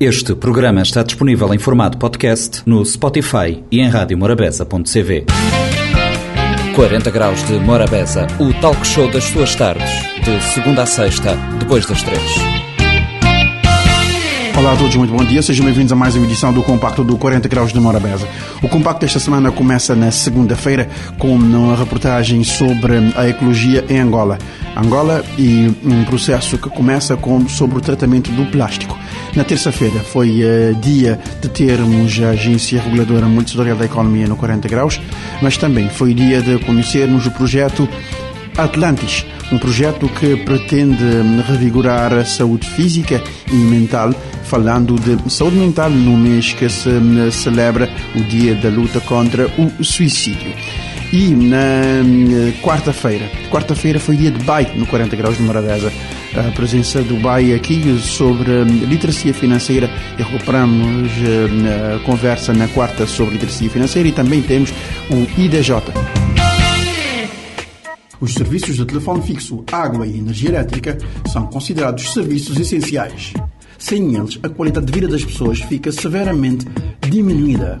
Este programa está disponível em formato podcast no Spotify e em radiomorabeza.cv. 40 Graus de Morabeza, o talk show das suas tardes, de segunda a sexta, depois das três. Olá a todos, muito bom dia. Sejam bem-vindos a mais uma edição do Compacto do 40 Graus de Morabeza. O Compacto desta semana começa na segunda-feira com uma reportagem sobre a ecologia em Angola. Angola e um processo que começa com, sobre o tratamento do plástico. Na terça-feira foi uh, dia de termos a Agência Reguladora Multissetorial da Economia no 40 Graus, mas também foi dia de conhecermos o projeto Atlantis, um projeto que pretende revigorar a saúde física e mental, falando de saúde mental no mês que se celebra o Dia da Luta contra o Suicídio. E na quarta-feira, quarta-feira foi dia de bike no 40 graus de Morabeza. A presença do BAI aqui sobre literacia financeira e recuperamos a conversa na quarta sobre literacia financeira e também temos o IDJ. Os serviços de telefone fixo, água e energia elétrica são considerados serviços essenciais. Sem eles, a qualidade de vida das pessoas fica severamente diminuída.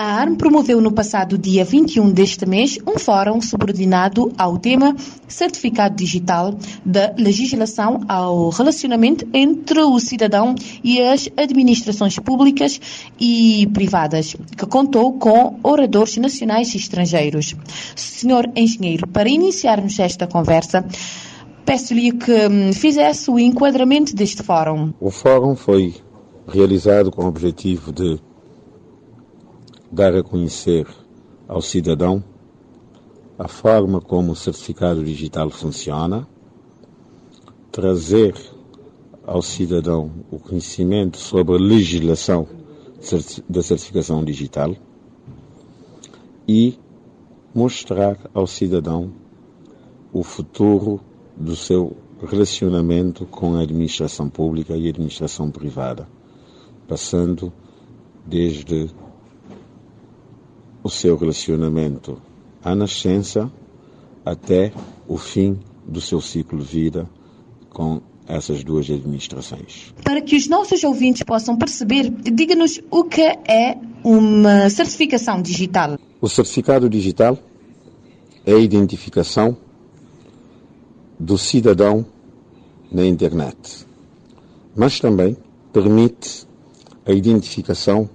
A ARM promoveu no passado dia 21 deste mês um fórum subordinado ao tema Certificado Digital da Legislação ao Relacionamento entre o cidadão e as administrações públicas e privadas, que contou com oradores nacionais e estrangeiros. Senhor Engenheiro, para iniciarmos esta conversa, peço-lhe que fizesse o enquadramento deste fórum. O fórum foi realizado com o objetivo de dar a conhecer ao cidadão a forma como o certificado digital funciona, trazer ao cidadão o conhecimento sobre a legislação da certificação digital e mostrar ao cidadão o futuro do seu relacionamento com a administração pública e a administração privada, passando desde o seu relacionamento à nascença até o fim do seu ciclo de vida com essas duas administrações. Para que os nossos ouvintes possam perceber, diga-nos o que é uma certificação digital. O certificado digital é a identificação do cidadão na internet, mas também permite a identificação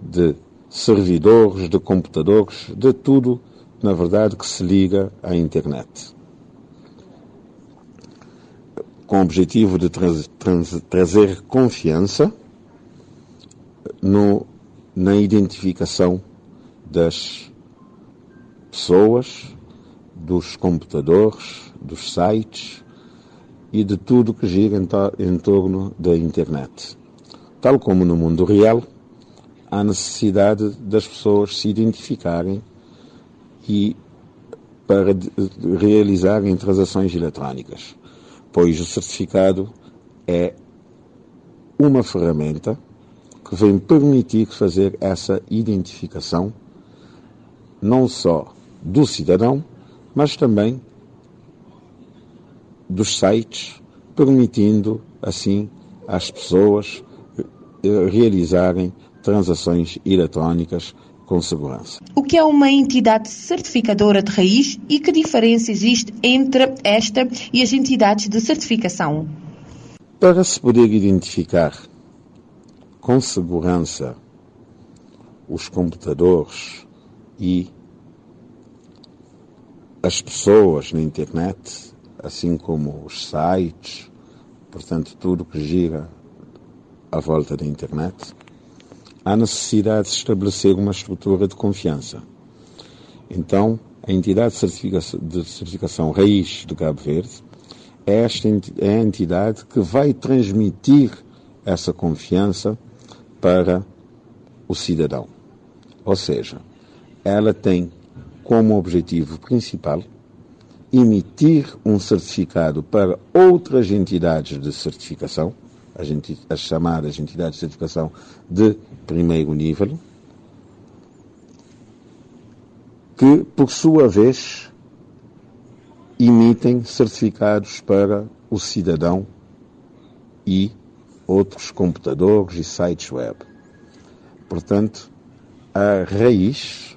de servidores, de computadores, de tudo, na verdade, que se liga à internet. Com o objetivo de trazer confiança no, na identificação das pessoas, dos computadores, dos sites e de tudo que gira em, em torno da internet. Tal como no mundo real, há necessidade das pessoas se identificarem e para realizarem transações eletrónicas, pois o certificado é uma ferramenta que vem permitir fazer essa identificação não só do cidadão, mas também dos sites, permitindo assim às pessoas realizarem transações eletrónicas com segurança. O que é uma entidade certificadora de raiz e que diferença existe entre esta e as entidades de certificação? Para se poder identificar com segurança os computadores e as pessoas na internet, assim como os sites, portanto, tudo que gira à volta da internet, há necessidade de estabelecer uma estrutura de confiança. Então, a entidade de certificação, de certificação raiz de Cabo Verde é, esta, é a entidade que vai transmitir essa confiança para o cidadão. Ou seja, ela tem como objetivo principal emitir um certificado para outras entidades de certificação, as, enti as entidades de certificação de primeiro nível, que, por sua vez, emitem certificados para o cidadão e outros computadores e sites web. Portanto, a raiz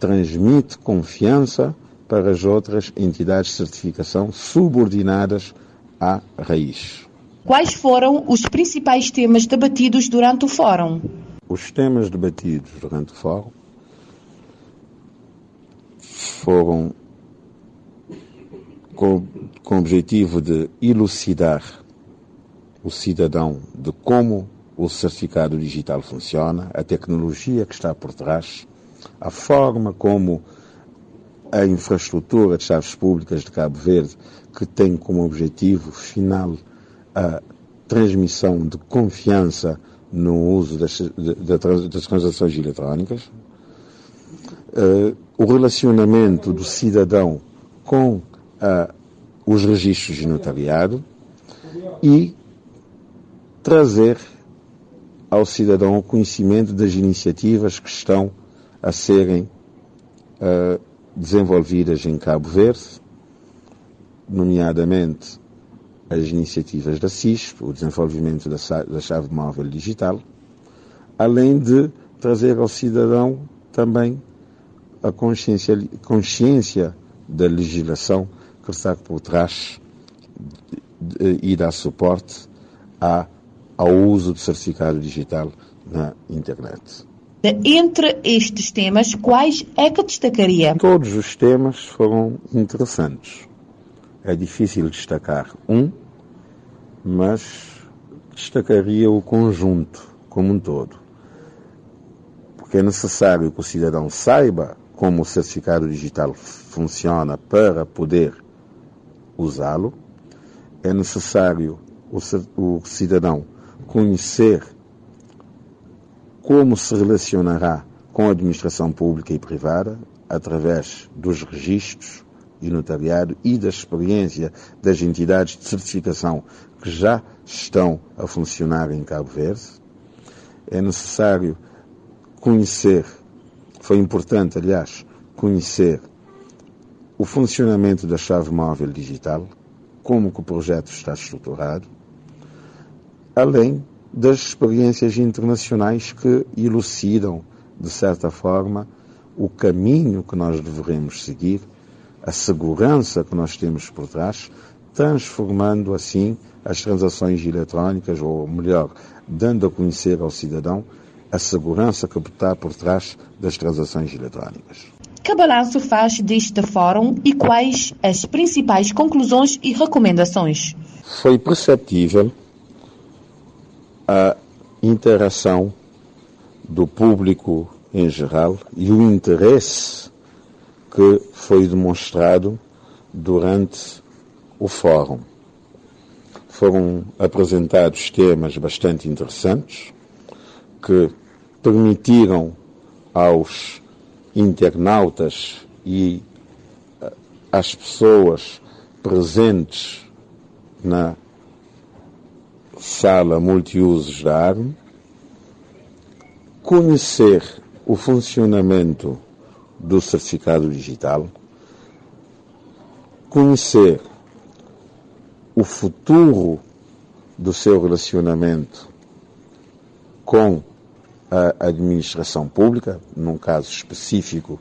transmite confiança para as outras entidades de certificação subordinadas à raiz. Quais foram os principais temas debatidos durante o fórum? Os temas debatidos durante o fórum foram com, com o objetivo de elucidar o cidadão de como o certificado digital funciona, a tecnologia que está por trás, a forma como a infraestrutura de chaves públicas de Cabo Verde, que tem como objetivo final a transmissão de confiança no uso das, das transações eletrónicas, uh, o relacionamento do cidadão com uh, os registros de notariado e trazer ao cidadão o conhecimento das iniciativas que estão a serem uh, desenvolvidas em Cabo Verde, nomeadamente as iniciativas da CISP, o desenvolvimento da, chave móvel digital, além de trazer ao cidadão também a consciência, consciência da legislação que está por trás e dá suporte a, ao uso do certificado digital na internet. Entre estes temas, quais é que destacaria? Todos os temas foram interessantes. É difícil destacar um, mas destacaria o conjunto como um todo. Porque é necessário que o cidadão saiba como o certificado digital funciona para poder usá-lo. É necessário o, cidadão conhecer como se relacionará com a administração pública e privada através dos registros de notariado e da experiência das entidades de certificação que já estão a funcionar em Cabo Verde. É necessário conhecer, foi importante, aliás, conhecer o funcionamento da chave móvel digital, como que o projeto está estruturado, além das experiências internacionais que elucidam, de certa forma, o caminho que nós devemos seguir, a segurança que nós temos por trás, transformando assim as transações eletrónicas, ou melhor, dando a conhecer ao cidadão a segurança que está por trás das transações eletrónicas. Que balanço faz deste fórum e quais as principais conclusões e recomendações? Foi perceptível a interação do público em geral e o interesse que foi demonstrado durante o fórum. Foram apresentados temas bastante interessantes que permitiram aos internautas e às pessoas presentes na sala multiusos da ARM, conhecer o funcionamento do certificado digital, conhecer o futuro do seu relacionamento com a administração pública, num caso específico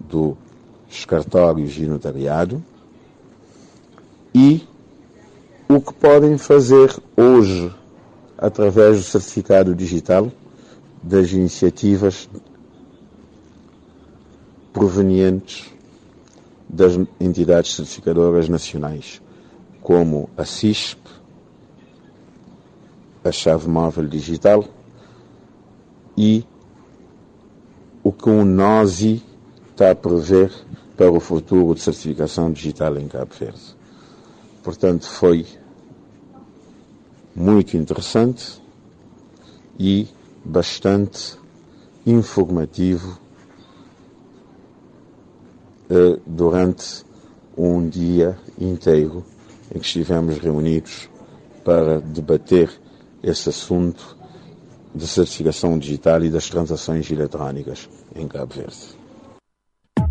dos cartórios de notariado, e o que podem fazer hoje através do certificado digital das iniciativas provenientes das entidades certificadoras nacionais, como a CISP, a chave móvel digital e o que o NOSI está a prever para o futuro de certificação digital em Cabo Verde. Portanto, foi muito interessante e bastante informativo eh, durante um dia inteiro em que estivemos reunidos para debater esse assunto de certificação digital e das transações eletrónicas em Cabo Verde.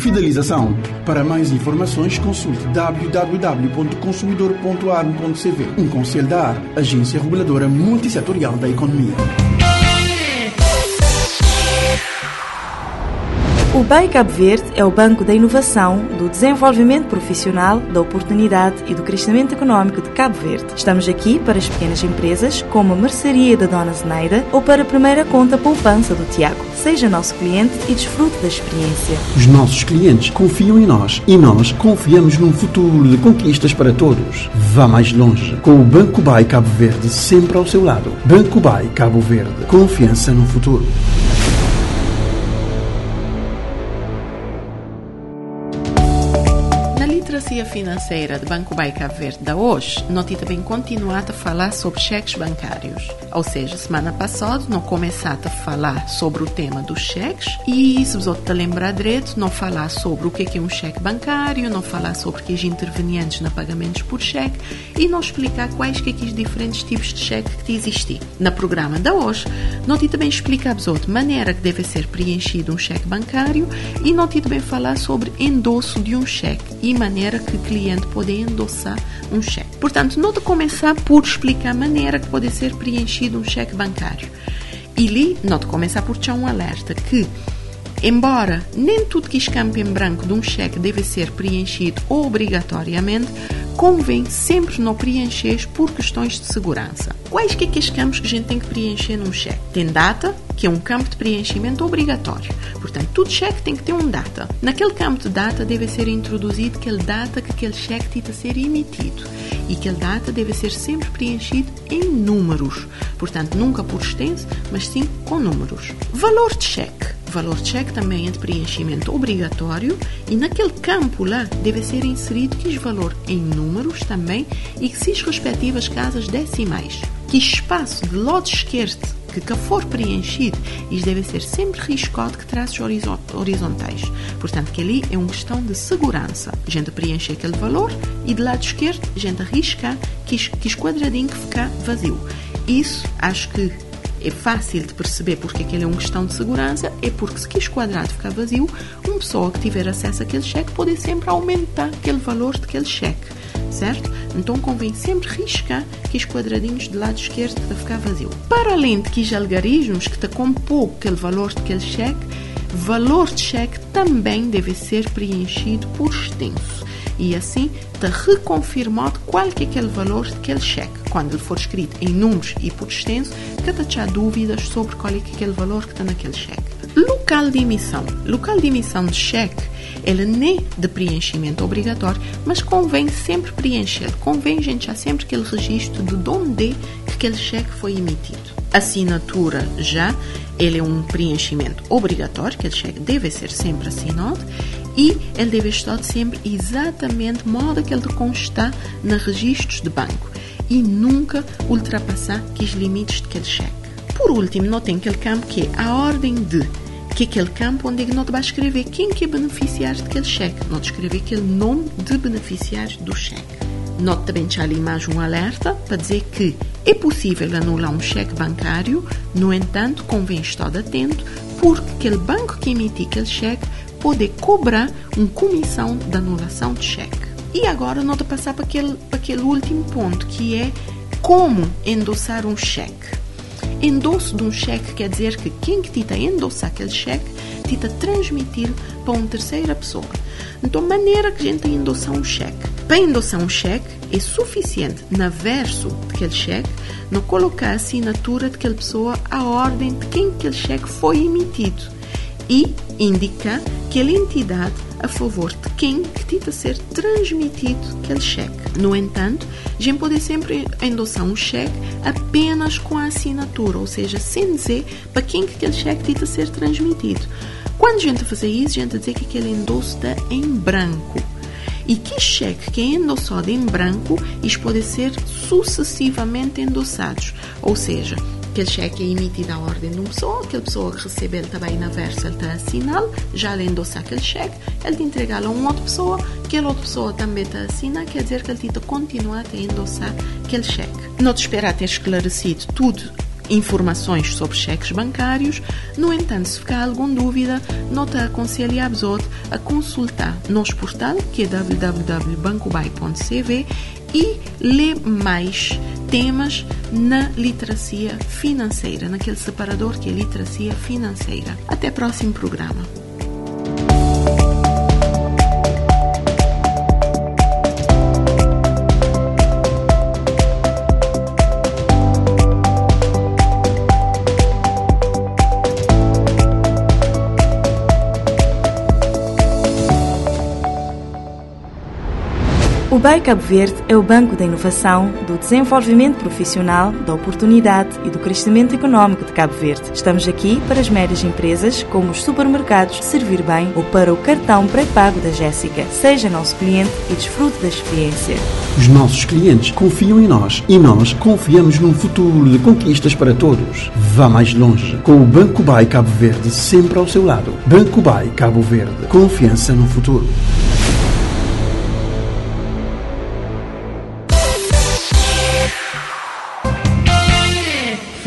fidelização. Para mais informações, consulte www.consumidor.arm.cv. Um conselho da AR, Agência Reguladora Multissetorial da Economia. O BEI Cabo Verde é o banco da inovação, do desenvolvimento profissional, da oportunidade e do crescimento económico de Cabo Verde. Estamos aqui para as pequenas empresas, como a mercearia da Dona Zeneida ou para a primeira conta poupança do Tiago. Seja nosso cliente e desfrute da experiência. Os nossos clientes confiam em nós e nós confiamos num futuro de conquistas para todos. Vá mais longe com o Banco BAI Cabo Verde sempre ao seu lado. Banco BAI Cabo Verde. Confiança no futuro. Literacia financeira de Banco Bay Cabo Verde da hoje, nós também continuado a falar sobre cheques bancários. Ou seja, semana passada nós começamos a falar sobre o tema dos cheques e se você te lembrar direito, não falar sobre o que é um cheque bancário, não falar sobre que os intervenientes na pagamentos por cheque e não explicar quais que é os diferentes tipos de cheque que existem. Na programa da hoje, nós também explicamos outra maneira que deve ser preenchido um cheque bancário e nós também falar sobre endosso de um cheque e maneira que o cliente pode endossar um cheque. Portanto, de começar por explicar a maneira que pode ser preenchido um cheque bancário. E ali, de começar por ter um alerta que Embora nem tudo que escampa em branco de um cheque deve ser preenchido obrigatoriamente, convém sempre não preencher por questões de segurança. Quais que é que os campos que a gente tem que preencher num cheque? Tem data, que é um campo de preenchimento obrigatório. Portanto, todo cheque tem que ter um data. Naquele campo de data deve ser introduzido aquele data que aquele cheque tem a ser emitido. E aquele data deve ser sempre preenchido em números. Portanto, nunca por extenso, mas sim com números. Valor de cheque. Valor de cheque também é de preenchimento obrigatório e naquele campo lá deve ser inserido que valor em números também e que se as respectivas casas decimais. Que espaço de lado esquerdo que, que for preenchido, isto deve ser sempre riscado que traços horizontais. Portanto, que ali é uma questão de segurança. A gente preenche aquele valor e do lado esquerdo a gente arrisca que, que quadradinho que ficar vazio. Isso acho que é fácil de perceber porque aquele é uma questão de segurança, é porque se aquele quadrado ficar vazio, uma pessoa que tiver acesso àquele cheque pode sempre aumentar aquele valor daquele cheque, certo? Então convém sempre riscar aqueles quadradinhos do lado esquerdo para ficar vazio. Para além de que os algarismos que te compõem aquele valor daquele cheque, valor de cheque também deve ser preenchido por extenso e assim está reconfirmado qual que é aquele valor daquele cheque. Quando ele for escrito em números e por extenso, cada há dúvidas sobre qual é, que é aquele valor que está naquele cheque. Local de emissão. Local de emissão de cheque, ele nem de preenchimento obrigatório, mas convém sempre preencher. Convém gente já sempre aquele registro de onde que aquele cheque foi emitido. Assinatura já, ele é um preenchimento obrigatório, aquele cheque deve ser sempre assinado e ele deve estar sempre exatamente modo que ele constar nos registros de banco e nunca ultrapassar os limites daquele cheque. Por último, notem aquele campo que é a ordem de que aquele campo onde não te vai escrever quem que é beneficiário daquele cheque, não te escrever aquele nome de beneficiário do cheque. Note também já ali mais um alerta para dizer que é possível anular um cheque bancário, no entanto, convém estar atento porque aquele banco que emitiu aquele cheque poder cobrar uma comissão de anulação de cheque. E agora nós passar para aquele, para aquele último ponto, que é como endossar um cheque. Endosso de um cheque quer dizer que quem que está a endossar aquele cheque tenta transmitir para uma terceira pessoa. Então, maneira que a gente endossar um cheque. Para endossar um cheque, é suficiente, na verso daquele cheque, não colocar a assinatura daquela pessoa, a ordem de quem aquele cheque foi emitido e indicar que a entidade a favor de quem que está a ser transmitido aquele cheque. No entanto, a gente pode sempre endossar um cheque apenas com a assinatura, ou seja, sem dizer para quem que aquele cheque está a ser transmitido. Quando a gente fazer isso, a gente dizer que aquele endosso está em branco. E que cheque que é endossado em branco, isso pode ser sucessivamente endossados. Ou seja, aquele cheque é emitido à ordem de uma pessoa, aquela pessoa que recebe ele também na versa, ele está a assinar, já lhe endossa aquele cheque, ele te entrega a uma outra pessoa, aquela outra pessoa também está a assinar, quer dizer que ele te continua a endossar aquele cheque. Não te esperar ter esclarecido tudo informações sobre cheques bancários. No entanto, se ficar alguma dúvida, nota aconselhamos a consultar nosso portal, que é www.bancobai.cv e ler mais temas na literacia financeira, naquele separador que é literacia financeira. Até próximo programa. BEI Cabo Verde é o banco da inovação, do desenvolvimento profissional, da oportunidade e do crescimento económico de Cabo Verde. Estamos aqui para as médias empresas, como os supermercados, servir bem ou para o cartão pré-pago da Jéssica. Seja nosso cliente e desfrute da experiência. Os nossos clientes confiam em nós e nós confiamos num futuro de conquistas para todos. Vá mais longe com o Banco BAI Cabo Verde sempre ao seu lado. Banco BAI Cabo Verde. Confiança no futuro.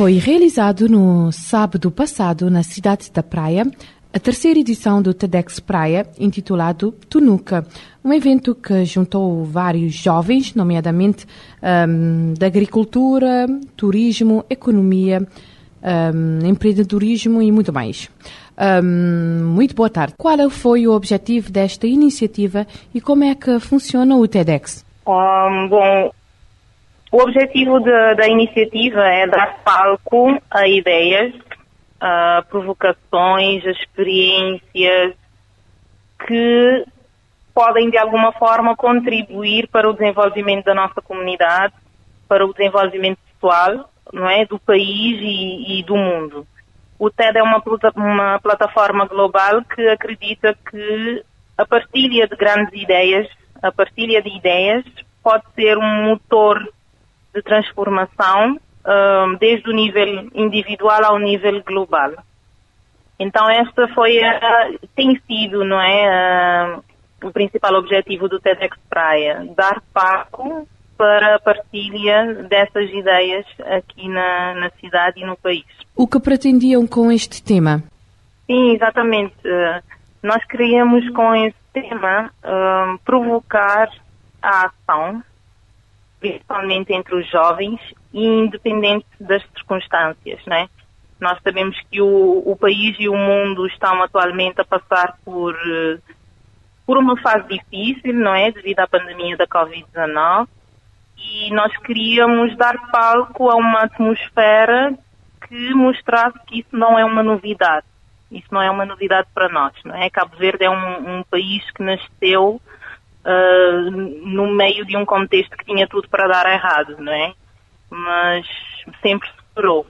Foi realizado no sábado passado na cidade da Praia a terceira edição do TEDx Praia, intitulado Tunuca, um evento que juntou vários jovens, nomeadamente um, da agricultura, turismo, economia, um, empreendedorismo e muito mais. Um, muito boa tarde. Qual foi o objetivo desta iniciativa e como é que funciona o TEDx? bom, o objetivo de, da iniciativa é dar palco a ideias, a provocações, a experiências que podem de alguma forma contribuir para o desenvolvimento da nossa comunidade, para o desenvolvimento pessoal, não é, do país e, e do mundo. O TED é uma, uma plataforma global que acredita que a partilha de grandes ideias, a partilha de ideias pode ser um motor de transformação, um, desde o nível individual ao nível global. Então esta foi a, tem sido, não é, uh, o principal objetivo do TEDx Praia, dar palco para a partilha dessas ideias aqui na, na cidade e no país. O que pretendiam com este tema? Sim, exatamente. Nós queríamos com este tema uh, provocar a ação principalmente entre os jovens e independente das circunstâncias, né? Nós sabemos que o, o país e o mundo estão atualmente a passar por eh, por uma fase difícil, não é, devido à pandemia da Covid-19, e nós queríamos dar palco a uma atmosfera que mostrasse que isso não é uma novidade. Isso não é uma novidade para nós, não é? Cabo Verde é um, um país que nasceu uh, no meio de um contexto que tinha tudo para dar errado, não é? Mas sempre superou.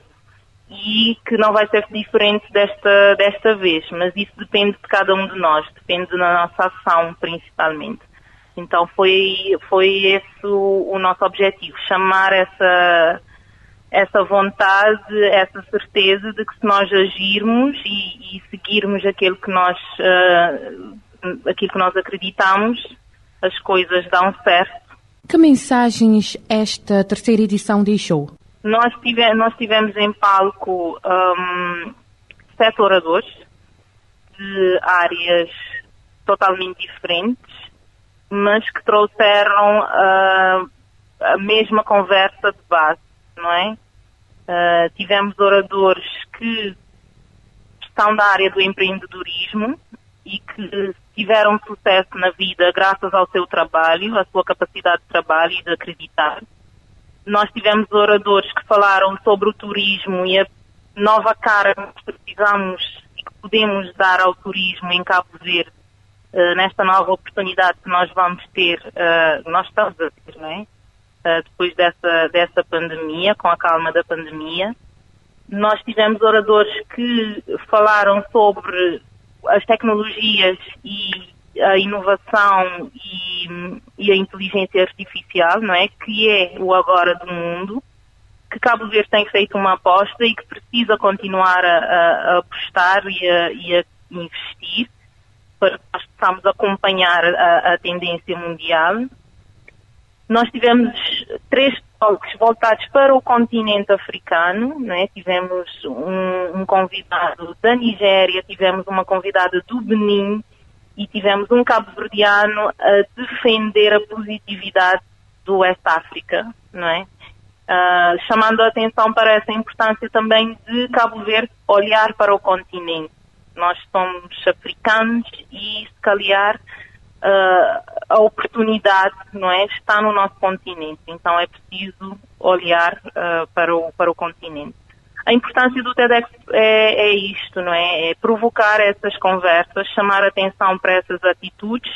E que não vai ser diferente desta, desta vez, mas isso depende de cada um de nós, depende da nossa ação principalmente. Então foi, foi esse o, o nosso objetivo, chamar essa, essa vontade, essa certeza de que se nós agirmos e, e seguirmos aquilo que nós, uh, aquilo que nós acreditamos, as coisas dão certo. Que mensagens esta terceira edição deixou? Nós, tive, nós tivemos em palco um, sete oradores de áreas totalmente diferentes, mas que trouxeram uh, a mesma conversa de base, não é? Uh, tivemos oradores que são da área do empreendedorismo e que tiveram sucesso na vida graças ao seu trabalho, à sua capacidade de trabalho e de acreditar. Nós tivemos oradores que falaram sobre o turismo e a nova cara que precisamos e que podemos dar ao turismo em Cabo Verde uh, nesta nova oportunidade que nós vamos ter, uh, nós estamos a ter, não é? Uh, depois dessa, dessa pandemia, com a calma da pandemia. Nós tivemos oradores que falaram sobre as tecnologias e a inovação e, e, a inteligência artificial, não é? Que é o agora do mundo, que Cabo Verde tem feito uma aposta e que precisa continuar a, a, a apostar e a, e a, investir para que nós possamos acompanhar a, tendência mundial. Nós tivemos três talks voltados para o continente africano, né? tivemos um, um, convidado da Nigéria, tivemos uma convidada do Benin e tivemos um cabo-verdiano a defender a positividade do West África, não é? Uh, chamando a atenção para essa importância também de Cabo Verde olhar para o continente. Nós somos africanos e, se calhar, uh, a oportunidade não é, está no nosso continente. Então é preciso olhar uh, para, o, para o continente. A importância do TEDx é, é isto, não é? É provocar essas conversas, chamar atenção para essas atitudes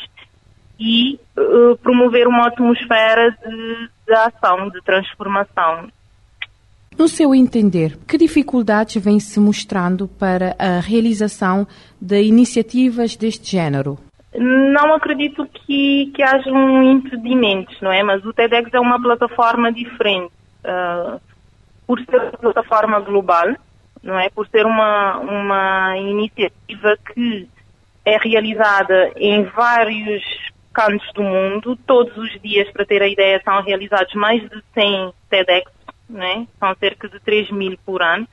e uh, promover uma atmosfera de, de ação, de transformação. No seu entender, que dificuldades vêm se mostrando para a realização de iniciativas deste género? Não acredito que, que hajam impedimentos, não é? Mas o TEDx é uma plataforma diferente. Uh, por ser uma plataforma global, não é? Por ser uma, uma iniciativa que é realizada em vários cantos do mundo, todos os dias, para ter a ideia, são realizados mais de 100 TEDx, é? São cerca de 3 mil por ano.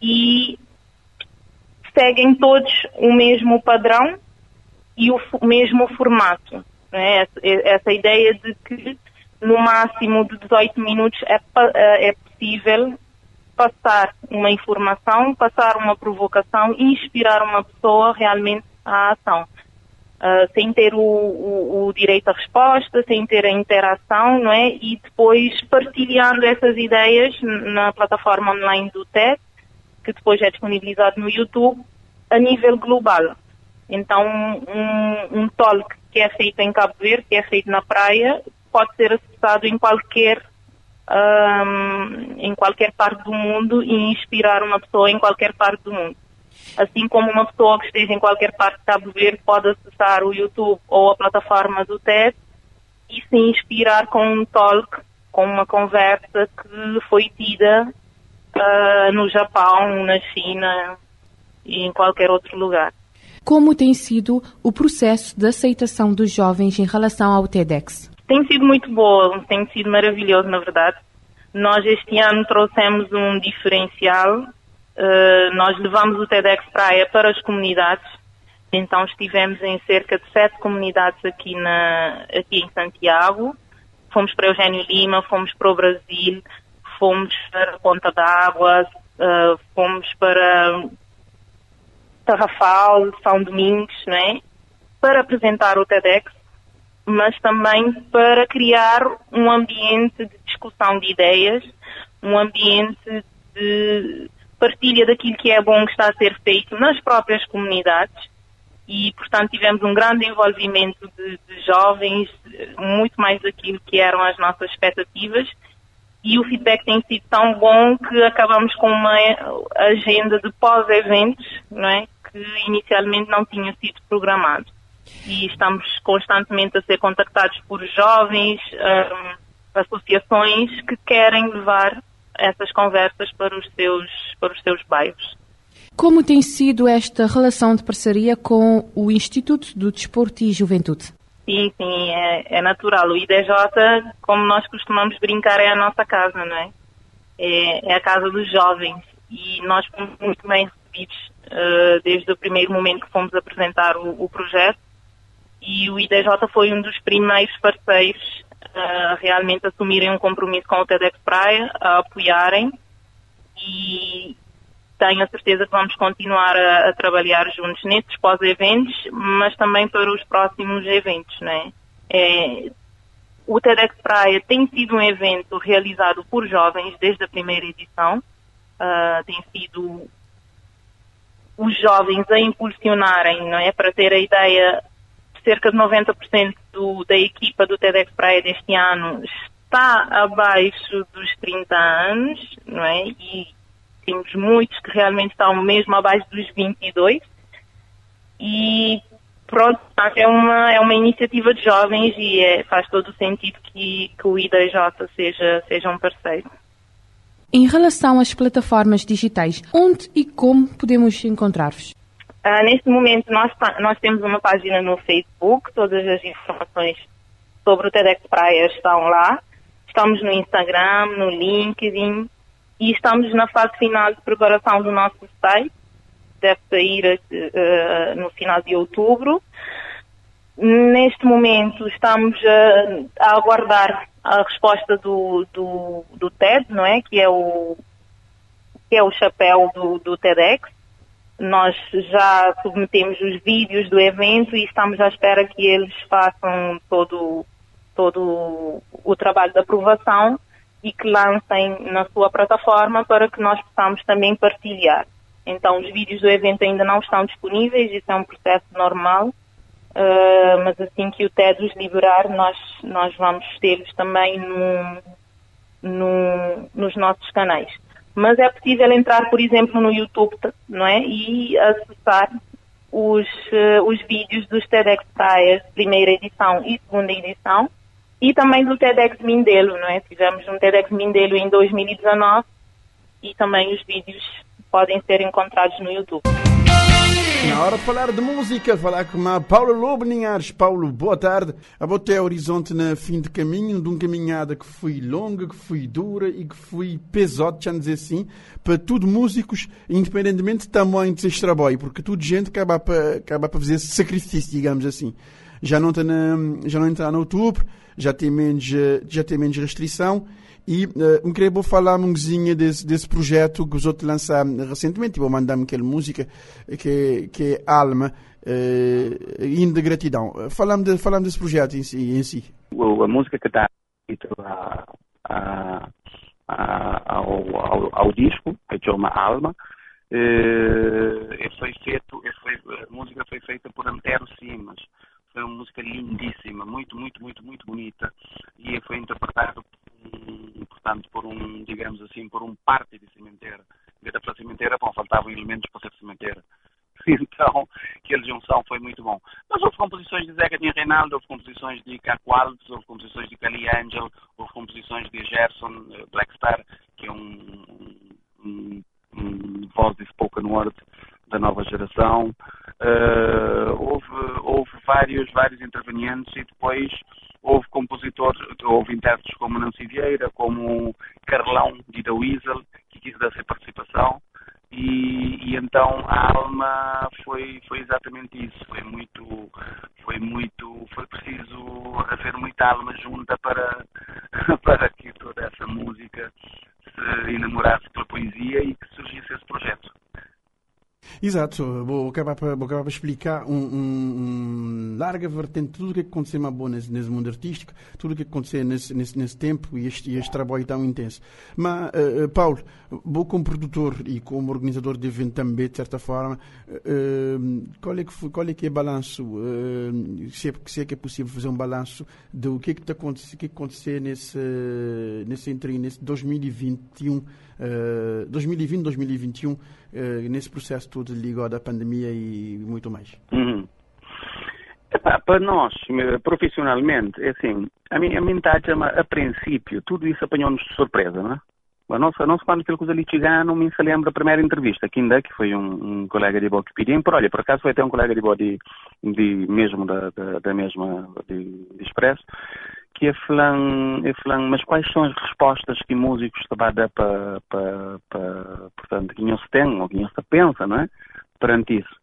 E seguem todos o mesmo padrão e o mesmo formato. É? Essa, ideia de que no máximo de 18 minutos é, é possível passar uma informação, passar uma provocação e inspirar uma pessoa realmente à ação. Uh, sem ter o, o, o, direito à resposta, sem ter a interação, não é? E depois partilhando essas ideias na plataforma online do TED, que depois é disponibilizado no YouTube, a nível global. Então, um, um talk que é feito em Cabo Verde, que é feito na praia, pode ser acessado em qualquer um, em qualquer parte do mundo e inspirar uma pessoa em qualquer parte do mundo. Assim como uma pessoa que esteja em qualquer parte de Cabo Verde pode acessar o YouTube ou a plataforma do TED e se inspirar com um talk, com uma conversa que foi tida uh, no Japão, na China e em qualquer outro lugar. Como tem sido o processo de aceitação dos jovens em relação ao TEDx? Tem sido muito boa, tem sido maravilhoso, na verdade. Nós este ano trouxemos um diferencial. Uh, nós levamos o TEDx Praia para as comunidades. Então estivemos em cerca de sete comunidades aqui, na, aqui em Santiago. Fomos para Eugênio Lima, fomos para o Brasil, fomos para Ponta d'Água, uh, fomos para Tarrafal, São Domingos, não é? Para apresentar o TEDx mas também para criar um ambiente de discussão de ideias, um ambiente de partilha daquilo que é bom que está a ser feito nas próprias comunidades e, portanto, tivemos um grande envolvimento de, de jovens, muito mais daquilo que eram as nossas expectativas e o feedback tem sido tão bom que acabamos com uma agenda de pós-eventos, não é? Que inicialmente não tinha sido programado e estamos constantemente a ser contactados por jovens, um, associações que querem levar essas conversas para os seus, para os seus bairros. Como tem sido esta relação de parceria com o Instituto do Desporto e Juventude? Sim, sim, é, é natural. O IDJ, como nós costumamos brincar, é a nossa casa, não é? É, é a casa dos jovens e nós fomos muito bem recebidos uh, desde o primeiro momento que fomos apresentar o, o projeto e o IDJ foi um dos primeiros parceiros a realmente assumirem um compromisso com o TEDx Praia, a apoiarem e tenho a certeza que vamos continuar a, a trabalhar juntos nesses pós-eventos, mas também para os próximos eventos, né? É, o TEDx Praia tem sido um evento realizado por jovens desde a primeira edição. Uh, tem sido os jovens a impulsionarem, não é? Para ter a ideia, cerca de 90% do, da equipa do TEDx Praia deste ano está abaixo dos 30 anos, não é? E temos muitos que realmente estão mesmo abaixo dos 22. E pronto, é uma, é uma iniciativa de jovens e é, faz todo o sentido que, que o IDJ seja, seja um parceiro. Em relação às plataformas digitais, onde e como podemos encontrar-vos? Uh, neste momento nós, nós temos uma página no Facebook, todas as informações sobre o TEDx Praia estão lá. Estamos no Instagram, no LinkedIn e estamos na fase final de preparação do nosso site. Deve sair uh, no final de outubro. Neste momento estamos uh, a aguardar a resposta do, do, do, TED, não é? Que é o, que é o chapéu do, do TEDx. Nós já submetemos os vídeos do evento e estamos à espera que eles façam todo, todo o trabalho de aprovação e que lancem na sua plataforma para que nós possamos também partilhar. Então, os vídeos do evento ainda não estão disponíveis, isso é um processo normal, uh, mas assim que o TED os liberar, nós, nós vamos tê-los também no, no, nos nossos canais. Mas é possível entrar, por exemplo, no YouTube não é? e acessar os, uh, os vídeos dos TEDx Praias, primeira edição e segunda edição, e também do TEDx Mindelo, não é? Tivemos um TEDx Mindelo em 2019 e também os vídeos podem ser encontrados no YouTube. Na hora de falar de música, falar com a Paulo Lobo Ninhares. Paulo, boa tarde. A botar horizonte na fim de caminho, de uma caminhada que foi longa, que foi dura e que foi pesada, já dizer assim, para todos músicos, independentemente do tamanho desse trabalho, porque toda gente acaba para, acaba para fazer sacrifício, digamos assim. Já não está na, já não entra no outubro, já tem menos, já tem menos restrição. E uh, me queria falar um bocadinho desse, desse projeto que os outros lançaram recentemente. Vou mandar-me aquela música que, que é Alma, uh, de Gratidão. Falamos, de, falamos desse projeto em si. Em si. A música que está a, a, a, ao, ao, ao, disco, que chama Alma, uh, foi feito, foi, a música foi feita por Antero Simas foi uma música lindíssima, muito, muito, muito, muito bonita e foi interpretado, portanto, por um, digamos assim, por um parte de cimenteira. Era para cimenteira, bom, faltavam elementos para ser cimenteira. Então, aquela junção foi muito bom. Mas houve composições de Zeca de Reinaldo, houve composições de Caco houve composições de Cali Angel, houve composições de Gerson eh, Blackstar, que é um, um, um voz de spoken word da nova geração. Uh, houve, houve vários, vários intervenientes e depois houve compositores, houve intérpretes como Nancy Vieira, como Carlão de Weasel, que quis dar sua participação. E, e, então a alma foi, foi exatamente isso. Foi muito, foi muito, foi preciso haver muita alma junta para, para que toda essa música se enamorasse pela poesia e que surgisse esse projeto. Exato, vou acabar para, vou acabar para explicar um, um, um larga vertente tudo o que aconteceu mais bom nesse, nesse, mundo artístico, tudo o que aconteceu nesse, nesse, nesse tempo e este, este, trabalho tão intenso. Mas, uh, Paulo, vou como produtor e como organizador de evento também, de certa forma, uh, qual, é que foi, qual é que é o balanço, uh, se, é, se é que é possível fazer um balanço do que é que acontecendo, que aconteceu nesse, nesse, entre, nesse 2021 uh, 2020, 2021, uh, nesse processo todo ligado à pandemia e muito mais? Uhum. Para nós, profissionalmente, é assim, a minha, minha a princípio, tudo isso apanhou-nos de surpresa, não é? A nossa, nossa quando aquilo coisa chegando, me se lembra a primeira entrevista, que ainda que foi um, um colega de boa que pediu, por olha, por acaso foi até um colega de boa de, de mesmo da, da, da mesma de, de Expresso, que é falando, é falando, mas quais são as respostas que músicos estão dar para, para, para, portanto, que não se tem, ou que não se pensa, não é? Perante isso.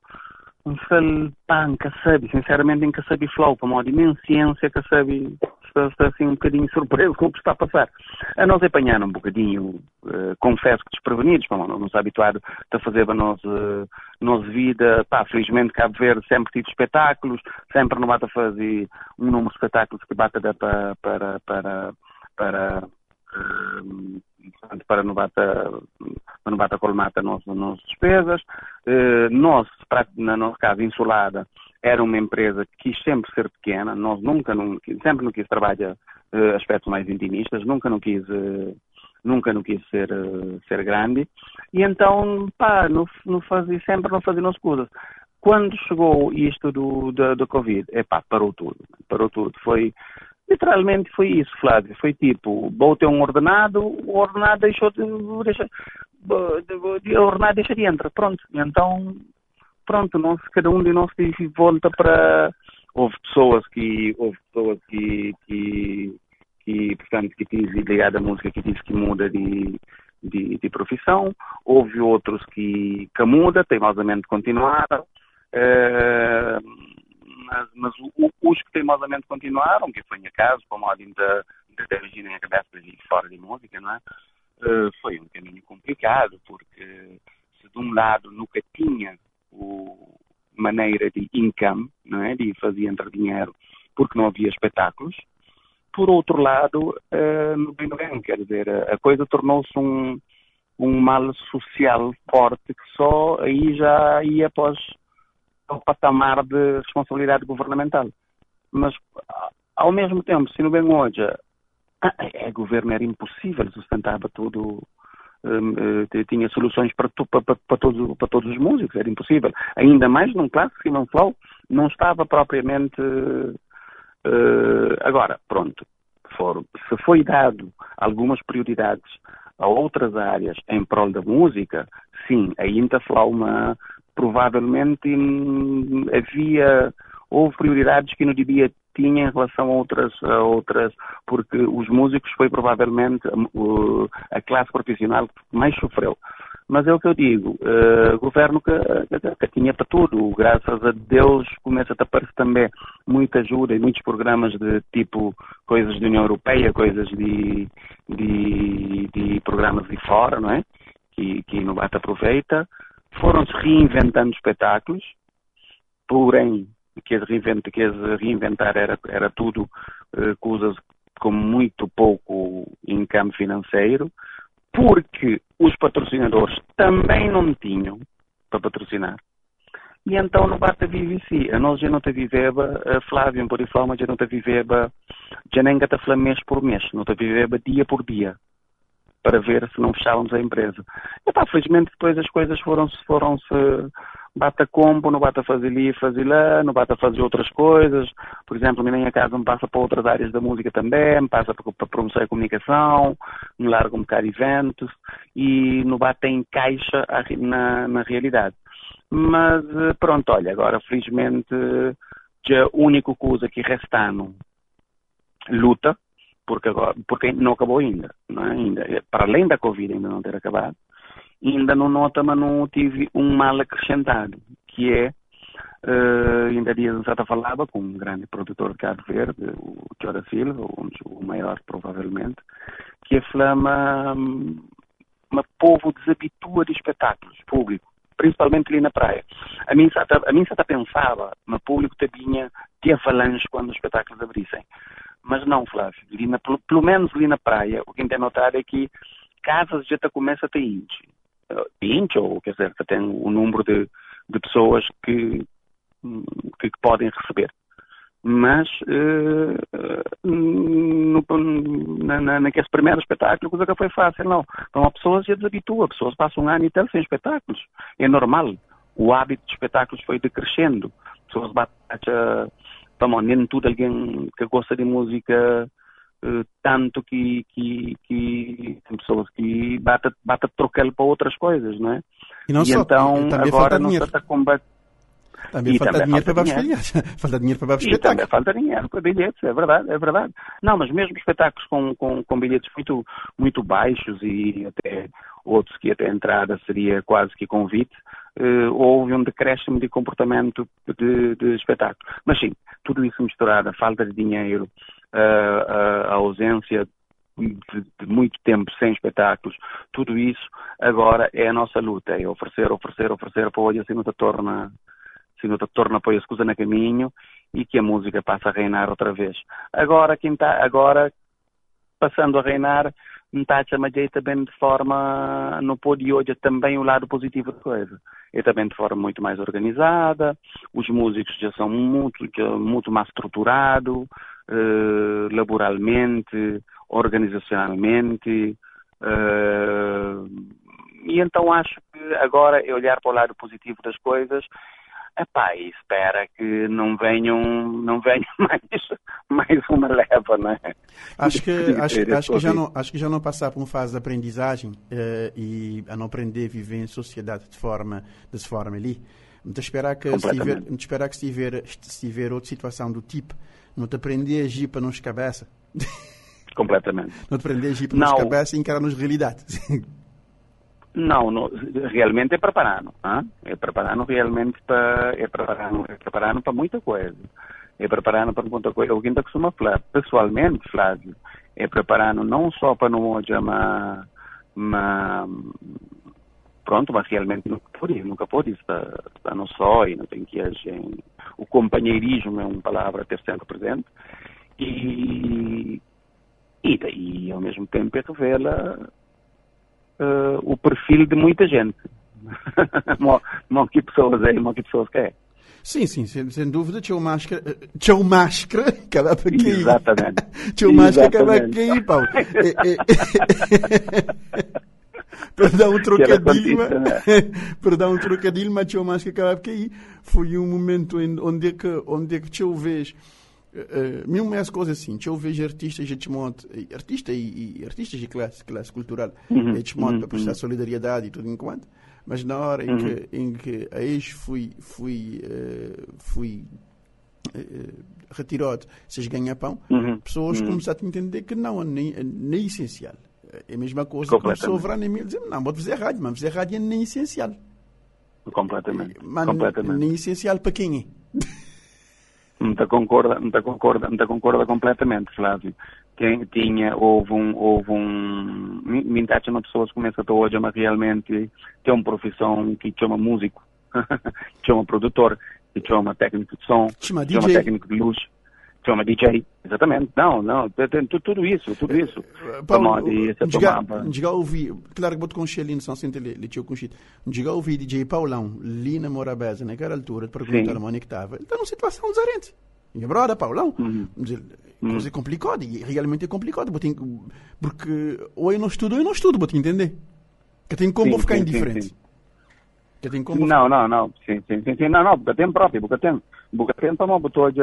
Um falo, pá, nunca sabe, sinceramente, nunca sabe flow, para uma dimensão, que sabe, assim um bocadinho surpreso com o que está a passar. A nós apanharam um bocadinho, uh, confesso que desprevenidos, como não nos habituado a fazer a nossa, uh, nossa vida, pá, felizmente Cabo Verde sempre tive espetáculos, sempre não bata fazer um número de espetáculos que bata para, para, para, para uh, para não bata, para não bata colmata nas nossas despesas. Uh, nós, na nossa casa insulada, era uma empresa que quis sempre ser pequena, nós nunca, não, sempre não quis trabalhar uh, aspectos mais intimistas, nunca não quis, uh, nunca não quis ser, uh, ser grande, e então, pá, não, não fazia, sempre não fazia coisas. Quando chegou isto do, do, do Covid, epá, parou tudo, parou tudo, foi, literalmente foi isso, Flávio, foi tipo, vou ter um ordenado, o ordenado deixou de, deixa, ordenado deixa de entrar, pronto, então pronto, nós, cada um de nós volta para. Houve pessoas que. Houve pessoas que. que, que portanto, que diz ligada à música que diz que muda de, de, de, profissão, houve outros que, que muda, teimosamente continuaram, uh, mas, mas os que teimosamente continuaram, que foi em caso, como a de, de, de Virginia cabeça e fora de música, não é? Uh, foi um caminho complicado, porque se de um lado nunca tinha o, maneira de income, não é? de fazer entrar dinheiro, porque não havia espetáculos. Por outro lado, uh, no bem bem, quer dizer, a coisa tornou-se um, um mal social forte que só aí já ia após o patamar de responsabilidade governamental. Mas, ao mesmo tempo, se no bem hoje, é, governo era impossível, sustentava tudo tinha soluções para, para, para, todos, para todos os músicos, era impossível. Ainda mais num clássico e num flow, não estava propriamente. Uh, agora, pronto, for, se foi dado algumas prioridades a outras áreas em prol da música, sim, a Intaflauma provavelmente hum, havia, houve prioridades que não devia tinha em relação a outras, a outras porque os músicos foi provavelmente uh, a classe profissional que mais sofreu. Mas é o que eu digo, uh, governo que, que, que, tinha para tudo, graças a Deus começa a aparecer também muita ajuda e muitos programas de tipo coisas da União Europeia, coisas de, de, de programas de fora, não é? Que, que Inovato aproveita. Foram-se reinventando espetáculos, porém que as, reinvent, que as reinventar era, era tudo uh, coisas com muito pouco income financeiro, porque os patrocinadores também não tinham para patrocinar. E então não basta viver A nós já não te viveba, a Flávio, por forma, já não te viveba, já nem gata mês por mês, não te viveba dia por dia, para ver se não fechávamos a empresa. E pá, felizmente depois as coisas foram-se foram -se, bata combo, não bata fazer ali, fazer lá, não bata fazer outras coisas. Por exemplo, minha casa me passa para outras áreas da música também, me passa para, para promoção e comunicação, me larga um bocado eventos e não bata em caixa na, na realidade. Mas eh, pronto, olha, agora felizmente a única coisa que restando luta, porque, agora, porque não acabou ainda, não é? ainda, para além da Covid ainda não ter acabado, ainda não nota, mas não tive um mal acrescentado, que é, uh, ainda dias já falava com um grande produtor de Cabo Verde, o Jora Silva, o maior provavelmente, que a Flama, uma povo desabitua de espetáculos públicos, principalmente ali na praia. A mim já a mim pensava no público tinha de avalanche quando os espetáculos abrissem. Mas não, Flávio, pelo, pelo, menos ali na praia, o que tem notado é que casas já começa a ter índice. 20, ou quer dizer, tem o número de, de pessoas que, que, que, podem receber. Mas uh, no, na, na, naquele primeiro espetáculo, coisa que foi fácil, não. Então a pessoas já desabitua, pessoas passam um ano inteiro sem espetáculos. É normal. O hábito de espetáculos foi decrescendo. Pessoas batem, uh, nem tudo alguém que gosta de música eh, tanto que, que, que tem pessoas que bata, bata trocá-lo para outras coisas, não é? E, não e só, então agora não está combater. Também e falta também dinheiro falta para dinheiro. falta dinheiro para os espetáculos. também falta dinheiro para bilhetes, é verdade, é verdade. Não, mas mesmo espetáculos com, com, com bilhetes muito, muito baixos e até outros que até a entrada seria quase que convite, uh, houve um decréscimo de comportamento de, de espetáculo. Mas sim, tudo isso misturado, a falta de dinheiro, a, a ausência de, de, muito tempo sem espetáculos, tudo isso agora é a nossa luta, é oferecer, oferecer, oferecer hoje assim não torna, assim não te torna as coisas no caminho e que a música passa a reinar outra vez. Agora, quem tá, agora passando a reinar, a direita também de forma, no pôde hoje também o lado positivo da coisa. É também de forma muito mais organizada, os músicos já são muito, já, muito mais estruturados, laboralmente, organizacionalmente, e então acho que agora é olhar para o lado positivo das coisas Epá, e espera que não venham, não venham mais, mais uma leva, não é? Acho que, acho, acho, que já não, acho que já não passar por uma fase de aprendizagem uh, e a não aprender a viver em sociedade de forma, dessa forma ali. Não esperar que se tiver, não esperar que se tiver, se tiver outra situação do tipo, não te aprender a agir para nos cabeça. Completamente. Não te aprender a agir para nos cabeça e encarar-nos realidade. Não, no, realmente é preparando. Hein? É preparando realmente para é preparando, é preparando para muita coisa. É preparando para muita coisa. Que ainda costuma falar, pessoalmente, Flávio, é preparando não só para não hoje, mas, mas pronto, mas realmente nunca pode, nunca pode estar, estar no só e não tem que agir. O companheirismo é uma palavra ter sempre presente. E, e daí, ao mesmo tempo, é revela uh, o perfil de muita gente. Não que pessoas é, não que pessoas que é. Sim, sim, sem, sem dúvida, tinha máscara, tinha máscara, cada para cair. Exatamente. Tinha máscara, cada para cair, pau. para dar um trocadilho, para dar um trocadilho, mas tinha máscara, cada para cair. Foi um momento onde é que, onde é que vejo Uh, mesmo as coisas assim, eu vejo artistas de monte, artistas e, e, artistas de classe, classe cultural, uhum, de uhum, para prestar uhum. solidariedade e tudo enquanto, mas na hora em uhum. que em que a ex fui fui uh, fui uh, retirado, vocês ganham pão, uhum, pessoas uhum. começaram a entender que não, nem, nem é essencial. É a mesma coisa que a pessoa verá em mim dizer, não, pode fazer rádio, mas fazer rádio é nem essencial. Completamente. Mas Completamente. nem essencial para quem é. Não concorda, não concorda, não concorda completamente, Flávio. Quem tinha, houve um, houve um, mintacha uma pessoa que começa a hoje, mas realmente tem uma profissão que chama músico, que chama produtor, que chama técnico de som, que chama técnico de luz, chama DJ, exatamente. Não, não, tem, tudo isso, tudo isso. Paulo, diga ouvi, claro que vou te conhecer ali, não sei se ele tinha conhecido. Diga ouvi DJ Paulão, ali na Morabeza, naquela altura, para perguntar onde é que estava. Ele está numa situação diferente. Brother, Paulão, uhum. coisa uhum. complicada, e realmente é complicado, porque ou eu não estudo ou eu não estudo, vou te entender. Que tem como sim, ficar sim, indiferente. Sim, que tem como não, não, não, sim, sim, sim, sim, não, não, porque tem próprio, porque tem, porque tem para uma botou de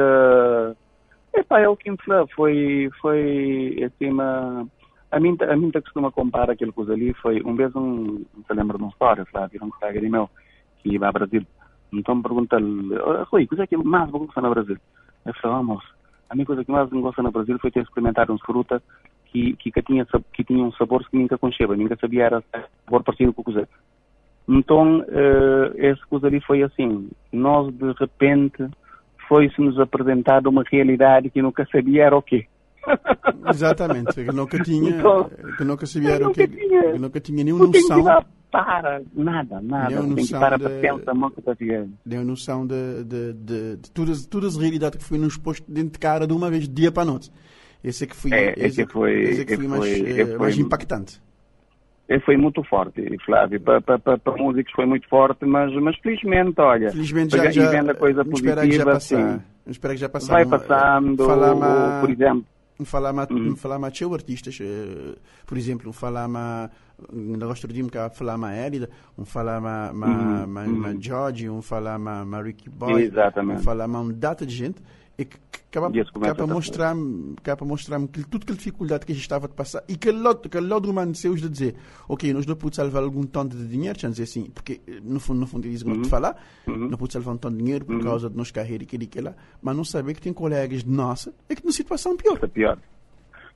Epá, é o que me foi, foi assim, uma, a mim, a mim costuma comparar aquilo que ali foi, um vez um, se lembra de uma história, lá, viram um colega de meu, que ia ao Brasil, então me pergunta-lhe, oh, Rui, coisa que mais me gosta no Brasil? Eu oh, moço, a minha coisa que mais me gosta no Brasil foi ter experimentado uma fruta que, que, que, tinha, que tinha um sabor que nunca conheceva, nunca sabia era sabor parecido com o cozer. Então, uh, esse coisa ali foi assim, nós de repente foi-se-nos apresentado uma realidade que nunca sabia era o quê. Exatamente, que nunca tinha, então, que nunca sabia era o quê, tinha, que nunca tinha nenhuma noção. Para, nada, nada, não tem que parar de, para pensar muito para Deu noção de, de, de, de todas, todas as realidades que foi nos posto dentro de cara de uma vez, dia para a noite. Esse é que foi, é, esse, esse foi, esse é que foi, mais, foi, eh, mais impactante foi muito forte, Flávio. Para, para, para, músicos foi muito forte, mas, mas felizmente, olha, felizmente já, já, vendo a coisa positiva, já passar, espero que já passar, vai passando, falar por exemplo. Falar hum. falar mais artistas, por exemplo, nós estudamos que falar mais Elida, um falar mais ma, ma, ma George, um falar mais Ricky Boy, Exatamente. um falar mais uma data de gente e que acaba, acaba mostrar acaba mostrar que tudo que dificuldade que a gente estava a passar e que lado que humano seus de dizer ok nós não podemos salvar algum tanto de dinheiro quer dizer assim porque no fundo no fundo eles vão te falar uhum. não podemos salvar um tanto de dinheiro por uhum. causa de nossa carreira e que que lá mas não saber que tem colegas de nossa e que na situação pior. É pior.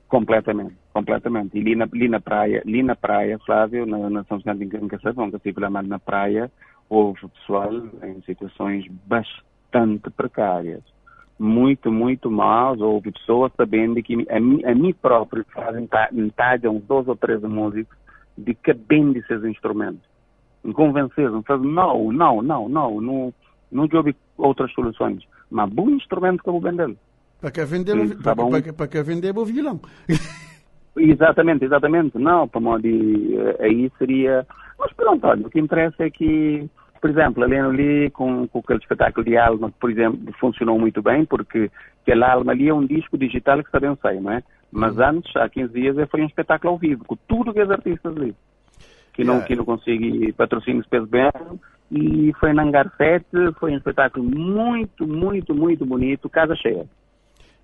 Completamente completamente. E ali na, ali na praia ali na praia Flávio na, na São Vicente em Caçadão que estive lá na praia houve pessoal em situações bastante precárias muito, muito mal. Houve pessoas sabendo que a mim, a mim próprio fazem uns dois ou três músicos, de que bem esses instrumentos. Convenceram, fazem, não, não, não, não, não, não houve outras soluções. Mas bom instrumento que eu vou vender. Para que vender, para, para, para que vender o violão. Exatamente, exatamente. Não, para modo de, eh, aí seria. Mas pronto, olha, o que interessa é que, por exemplo, ali, ali com, com aquele espetáculo de Alma, por exemplo, funcionou muito bem, porque aquele Alma ali é um disco digital que sabem sei, não é? Mas uhum. antes, há 15 dias, foi um espetáculo ao vivo, com tudo que os artistas ali. Que não, yeah. que não consegue patrocínio peso bem. E foi na Hangar 7, foi um espetáculo muito, muito, muito bonito, casa cheia.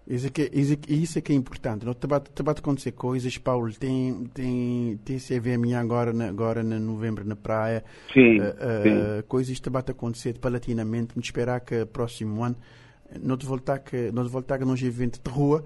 Isso é que, isso, é isso é que é importante. Não te bate, te bate acontecer coisas, Paulo. Tem, tem, tem CVMA agora, na, agora em novembro na praia. Sim, uh, uh, sim. Coisas te bate acontecer palatinamente. Vamos esperar que próximo ano não te voltar que não te voltar que nós evento de rua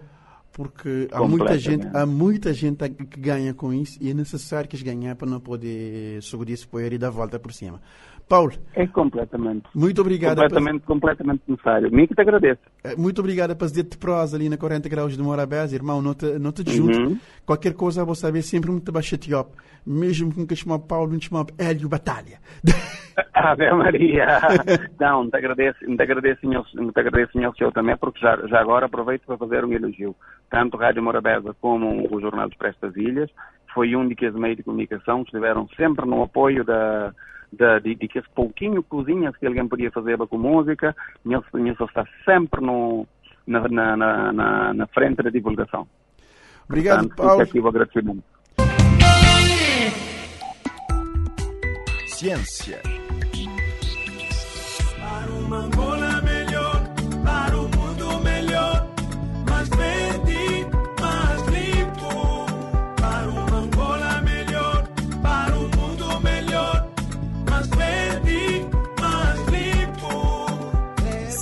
porque há muita gente há muita gente que ganha com isso e é necessário que eles ganhem para não poder subir esse poeira e dar a volta por cima. Paulo. É completamente. Muito obrigado. Completamente, completamente necessário. Mim que te agradeço. Eh, muito obrigado por dizer-te prosa ali na 40 graus de Morabés, irmão. Não te, não te junto. Uhum. Qualquer coisa vou saber sempre muito baixateop. Mesmo que me chamar Paulo, me chamar Hélio Batalha. Ave Maria. Não, te agradeço, te agradeço, te agradeço, senhor, senhor também, porque já, já agora aproveito para fazer um elogio. Tanto Rádio Morabeza como o Jornal de Prestas Ilhas foi um de que os meios de comunicação estiveram sempre no apoio da de, de, de que esse pouquinho cozinhas que alguém podia fazer com música, Nilson está sempre no, na, na, na, na, frente da divulgação. Obrigado, Portanto, Paulo. agradecimento. Ciência. Para uma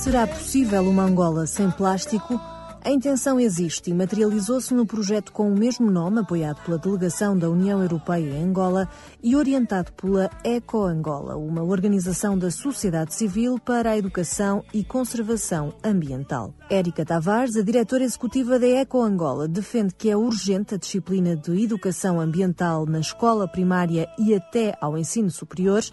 Será possível uma Angola sem plástico? A intenção existe e materializou-se no projeto com o mesmo nome, apoiado pela delegação da União Europeia em Angola e orientado pela Eco Angola, uma organização da sociedade civil para a educação e conservação ambiental. Érica Tavares, a diretora executiva da Eco Angola, defende que é urgente a disciplina de educação ambiental na escola primária e até ao ensino superior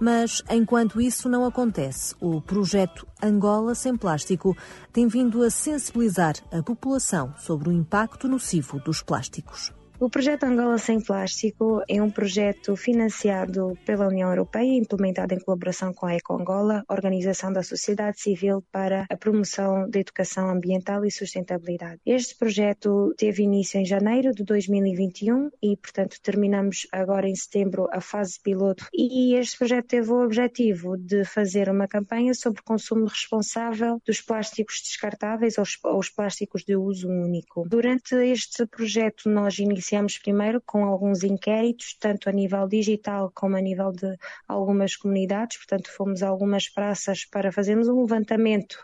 mas enquanto isso não acontece, o projeto Angola Sem Plástico tem vindo a sensibilizar a população sobre o impacto nocivo dos plásticos. O projeto Angola Sem Plástico é um projeto financiado pela União Europeia e implementado em colaboração com a Eco Angola, Organização da Sociedade Civil para a Promoção da Educação Ambiental e Sustentabilidade. Este projeto teve início em janeiro de 2021 e, portanto, terminamos agora em setembro a fase piloto. E este projeto teve o objetivo de fazer uma campanha sobre o consumo responsável dos plásticos descartáveis ou os plásticos de uso único. Durante este projeto, nós iniciamos iniciamos primeiro com alguns inquéritos, tanto a nível digital como a nível de algumas comunidades, portanto fomos a algumas praças para fazermos um levantamento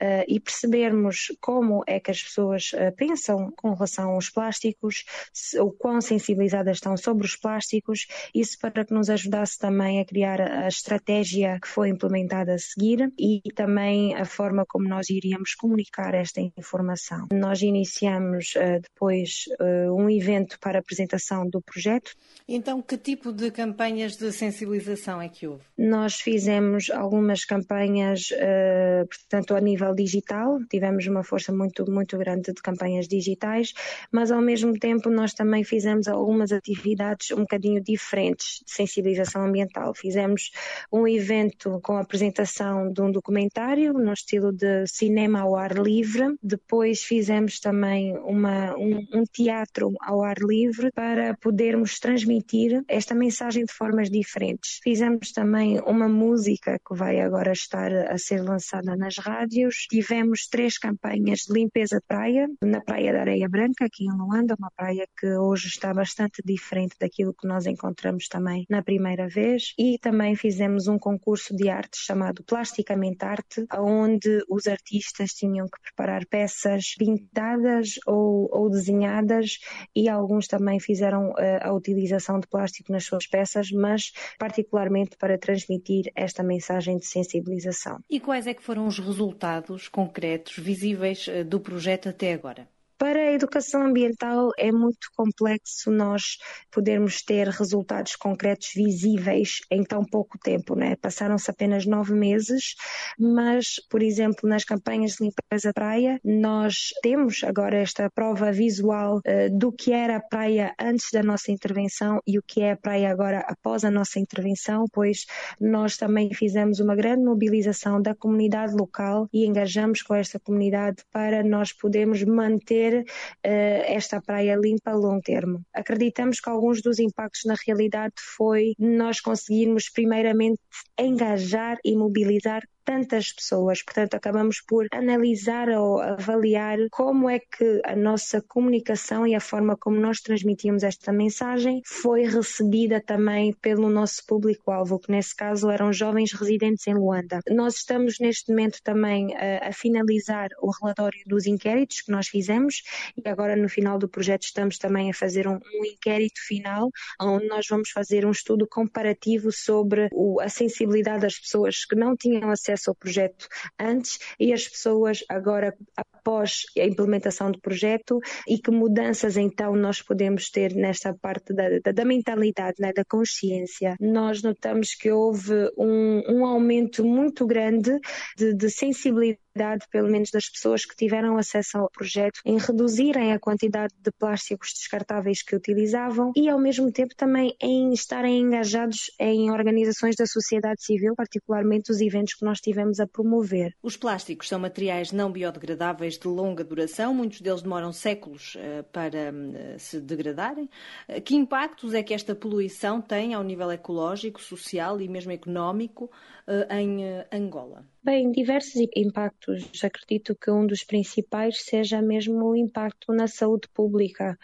uh, e percebermos como é que as pessoas uh, pensam com relação aos plásticos, se, o quão sensibilizadas estão sobre os plásticos, isso para que nos ajudasse também a criar a estratégia que foi implementada a seguir e também a forma como nós iríamos comunicar esta informação. Nós iniciamos uh, depois um evento para a apresentação do projeto. Então, que tipo de campanhas de sensibilização é que houve? Nós fizemos algumas campanhas, uh, portanto, a nível digital, tivemos uma força muito, muito grande de campanhas digitais, mas ao mesmo tempo nós também fizemos algumas atividades um bocadinho diferentes de sensibilização ambiental. Fizemos um evento com a apresentação de um documentário no estilo de cinema ao ar livre, depois fizemos também uma, um, um teatro ao ar livre para podermos transmitir esta mensagem de formas diferentes. Fizemos também uma música que vai agora estar a ser lançada nas rádios. Tivemos três campanhas de limpeza de praia, na Praia da Areia Branca, aqui em Luanda, uma praia que hoje está bastante diferente daquilo que nós encontramos também na primeira vez. E também fizemos um concurso de arte chamado Plasticamente Arte, onde os artistas tinham que preparar peças pintadas ou, ou desenhadas e algumas alguns também fizeram a utilização de plástico nas suas peças, mas particularmente para transmitir esta mensagem de sensibilização. E quais é que foram os resultados concretos, visíveis do projeto até agora? Para a educação ambiental é muito complexo nós podermos ter resultados concretos visíveis em tão pouco tempo, né? Passaram-se apenas nove meses, mas, por exemplo, nas campanhas de limpeza da praia, nós temos agora esta prova visual uh, do que era a praia antes da nossa intervenção e o que é a praia agora após a nossa intervenção, pois nós também fizemos uma grande mobilização da comunidade local e engajamos com esta comunidade para nós podermos manter uh, esta praia limpa a longo termo. Acreditamos que alguns dos impactos na realidade foi nós conseguirmos primeiramente engajar e mobilizar tantas pessoas. Portanto, acabamos por analisar ou avaliar como é que a nossa comunicação e a forma como nós transmitimos esta mensagem foi recebida também pelo nosso público-alvo, que nesse caso eram jovens residentes em Luanda. Nós estamos neste momento também a, a finalizar o relatório dos inquéritos que nós fizemos e agora no final do projeto estamos também a fazer um, um inquérito final onde nós vamos fazer um estudo comparativo sobre o, a sensibilidade das pessoas que não tinham acesso acesso ao projeto antes e as pessoas agora após a implementação do projeto e que mudanças então nós podemos ter nesta parte da, da, da mentalidade, né, da consciência. Nós notamos que houve um, um aumento muito grande de, de sensibilidade pelo menos das pessoas que tiveram acesso ao projeto, em reduzirem a quantidade de plásticos descartáveis que utilizavam e, ao mesmo tempo, também em estarem engajados em organizações da sociedade civil, particularmente os eventos que nós tivemos a promover. Os plásticos são materiais não biodegradáveis de longa duração, muitos deles demoram séculos uh, para uh, se degradarem. Uh, que impactos é que esta poluição tem ao nível ecológico, social e mesmo económico em Angola? Bem, diversos impactos. Acredito que um dos principais seja mesmo o impacto na saúde pública.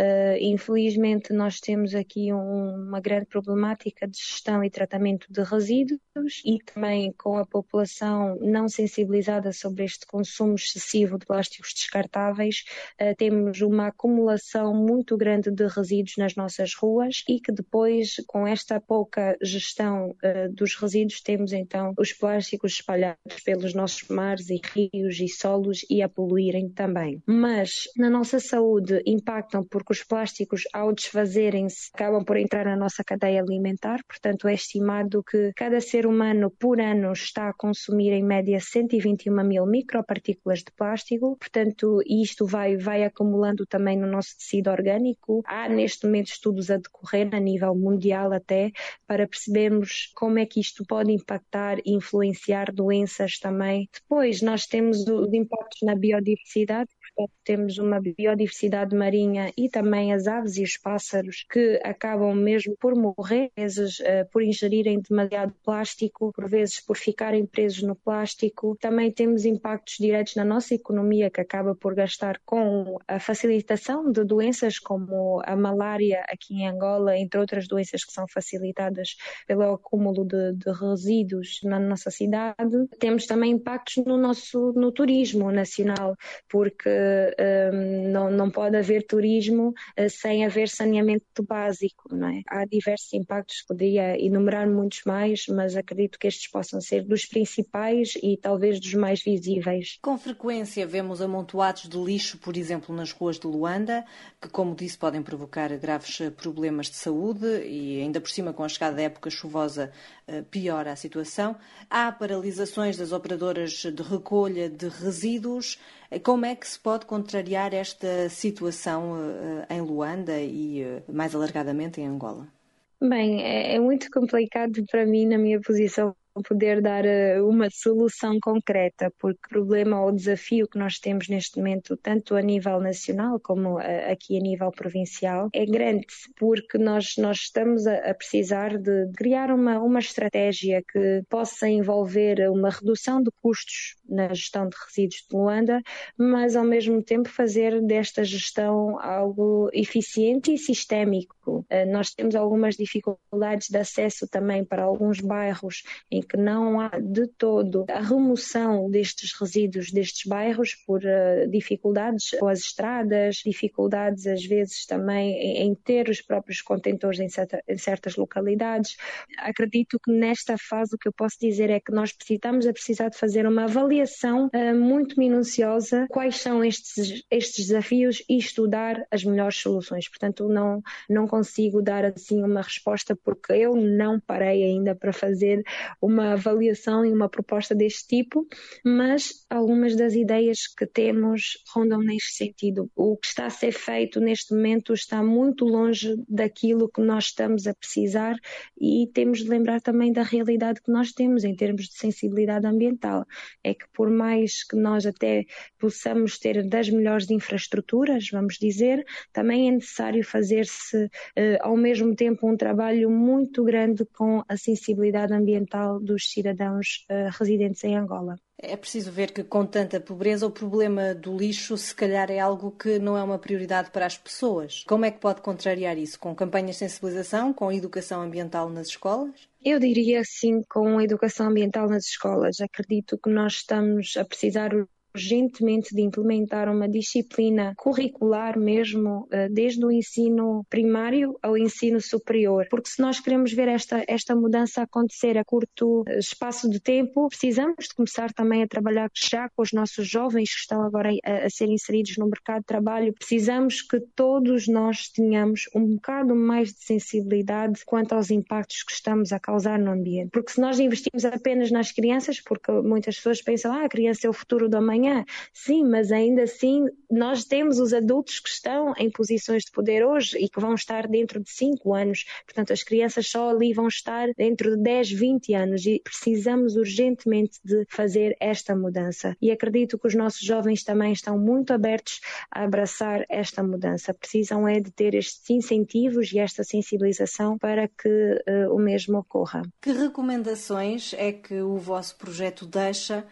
Uh, infelizmente, nós temos aqui um, uma grande problemática de gestão e tratamento de resíduos e também com a população não sensibilizada sobre este consumo excessivo de plásticos descartáveis, uh, temos uma acumulação muito grande de resíduos nas nossas ruas e que depois, com esta pouca gestão uh, dos resíduos, temos então os plásticos espalhados pelos nossos mares e rios e solos e a poluírem também. Mas na nossa saúde impactam por os plásticos, ao desfazerem-se, acabam por entrar na nossa cadeia alimentar. Portanto, é estimado que cada ser humano por ano está a consumir em média 121 mil micropartículas de plástico. Portanto, isto vai, vai acumulando também no nosso tecido orgânico. Há neste momento estudos a decorrer a nível mundial até para percebermos como é que isto pode impactar e influenciar doenças também. Depois, nós temos os impactos na biodiversidade temos uma biodiversidade marinha e também as aves e os pássaros que acabam mesmo por morrer, às vezes uh, por ingerirem demasiado plástico, por vezes por ficarem presos no plástico. Também temos impactos diretos na nossa economia que acaba por gastar com a facilitação de doenças como a malária aqui em Angola, entre outras doenças que são facilitadas pelo acúmulo de, de resíduos na nossa cidade. Temos também impactos no nosso no turismo nacional, porque não, não pode haver turismo uh, sem haver saneamento básico, não é? Há diversos impactos, poderia enumerar muitos mais, mas acredito que estes possam ser dos principais e talvez dos mais visíveis. Com frequência vemos amontoados de lixo, por exemplo, nas ruas de Luanda, que, como disse, podem provocar graves problemas de saúde e ainda por cima com a chegada da época chuvosa piora a situação. Há paralisações das operadoras de recolha de resíduos. Como é que se pode contrariar esta situação uh, em Luanda e uh, mais alargadamente em Angola? Bem, é, é muito complicado para mim, na minha posição poder dar eh, uma solução concreta, porque o problema ou desafio que nós temos neste momento, tanto a nível nacional como eh, aqui a nível provincial, é grande, porque nós, nós estamos a, precisar de criar uma, uma estratégia que possa envolver uma redução de custos na gestão de resíduos de Luanda, mas ao mesmo tempo fazer desta gestão algo eficiente e sistémico. Eh, nós temos algumas dificuldades de acesso também para alguns bairros em que não há de todo a remoção destes resíduos destes bairros por uh, dificuldades com as estradas, dificuldades às vezes também em, ter os próprios contentores em, certa, em, certas localidades. Acredito que nesta fase o que eu posso dizer é que nós precisamos a precisar de fazer uma avaliação uh, muito minuciosa quais são estes, estes desafios e estudar as melhores soluções. Portanto, não, não consigo dar assim uma resposta porque eu não parei ainda para fazer avaliação e uma proposta deste tipo, mas algumas das ideias que temos rondam neste sentido. O que está a ser feito neste momento está muito longe daquilo que nós estamos a precisar e temos de lembrar também da realidade que nós temos em termos de sensibilidade ambiental. É que por mais que nós até possamos ter das melhores infraestruturas, vamos dizer, também é necessário fazer-se uh, ao mesmo tempo um trabalho muito grande com a sensibilidade ambiental dos cidadãos uh, residentes em Angola. É preciso ver que, com tanta pobreza, o problema do lixo, se calhar, é algo que não é uma prioridade para as pessoas. Como é que pode contrariar isso? Com campanhas de sensibilização, com educação ambiental nas escolas? Eu diria sim, com a educação ambiental nas escolas. Acredito que nós estamos a precisar urgentemente de implementar uma disciplina curricular mesmo, eh, desde o ensino primário ao ensino superior, porque se nós queremos ver esta, esta mudança acontecer a curto eh, espaço de tempo, precisamos de começar também a trabalhar já com os nossos jovens que estão agora a, a ser inseridos no mercado de trabalho. Precisamos que todos nós tenhamos um bocado mais de sensibilidade quanto aos impactos que estamos a causar no ambiente, porque se nós investimos apenas nas crianças, porque muitas pessoas pensam, ah, a criança é o futuro do amanhã, amanhã. Sim, mas ainda assim nós temos os adultos que estão em posições de poder hoje e que vão estar dentro de 5 anos. Portanto, as crianças só ali vão estar dentro de 10, 20 anos e precisamos urgentemente de fazer esta mudança. E acredito que os nossos jovens também estão muito abertos a abraçar esta mudança. Precisam é de ter estes incentivos e esta sensibilização para que uh, o mesmo ocorra. Que recomendações é que o vosso projeto deixa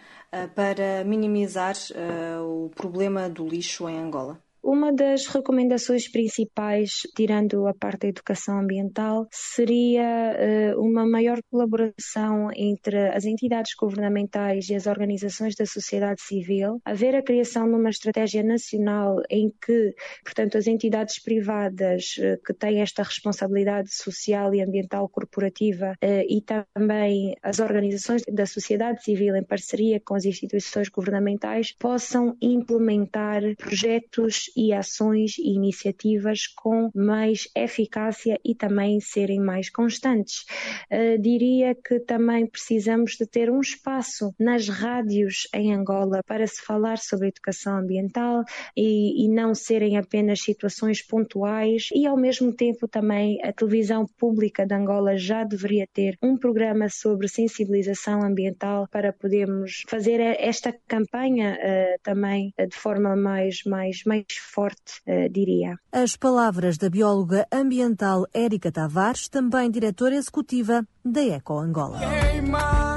para minimizar uh, o problema do lixo em Angola? Uma das recomendações principais, tirando a parte da educação ambiental, seria uh, uma maior colaboração entre as entidades governamentais e as organizações da sociedade civil, haver a criação de uma estratégia nacional em que, portanto, as entidades privadas uh, que têm esta responsabilidade social e ambiental corporativa uh, e também as organizações da sociedade civil em parceria com as instituições governamentais possam implementar projetos e ações e iniciativas com mais eficácia e também serem mais constantes. Uh, diria que também precisamos de ter um espaço nas rádios em Angola para se falar sobre educação ambiental e, e não serem apenas situações pontuais e ao mesmo tempo também a televisão pública de Angola já deveria ter um programa sobre sensibilização ambiental para podermos fazer esta campanha uh, também de forma mais, mais, mais forte, uh, diria. As palavras da bióloga ambiental Érica Tavares, também diretora executiva da Eco Angola. Queima